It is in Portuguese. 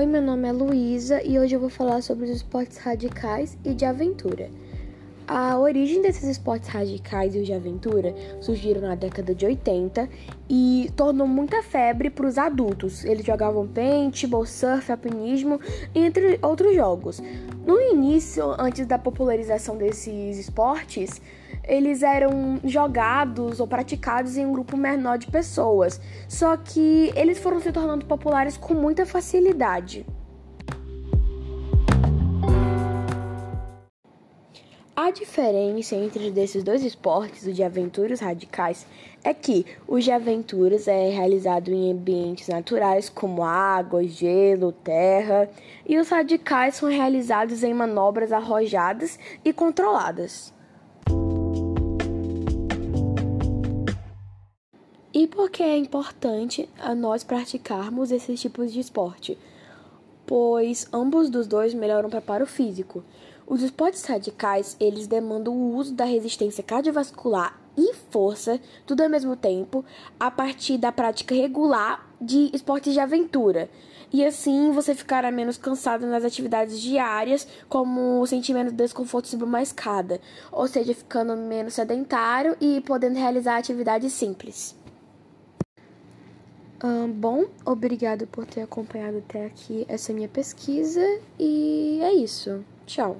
Oi, meu nome é Luísa e hoje eu vou falar sobre os esportes radicais e de aventura. A origem desses esportes radicais e os de aventura surgiram na década de 80 e tornou muita febre para os adultos. Eles jogavam paintball, surf, alpinismo, entre outros jogos. No início, antes da popularização desses esportes, eles eram jogados ou praticados em um grupo menor de pessoas, só que eles foram se tornando populares com muita facilidade. A diferença entre desses dois esportes, o de aventura os radicais, é que o de aventuras é realizado em ambientes naturais como água, gelo, terra, e os radicais são realizados em manobras arrojadas e controladas. E por que é importante a nós praticarmos esses tipos de esporte? Pois ambos dos dois melhoram o preparo físico. Os esportes radicais, eles demandam o uso da resistência cardiovascular e força, tudo ao mesmo tempo, a partir da prática regular de esportes de aventura. E assim você ficará menos cansado nas atividades diárias, como o sentimento de desconforto subir uma escada, ou seja, ficando menos sedentário e podendo realizar atividades simples bom, obrigado por ter acompanhado até aqui essa minha pesquisa e é isso. Tchau.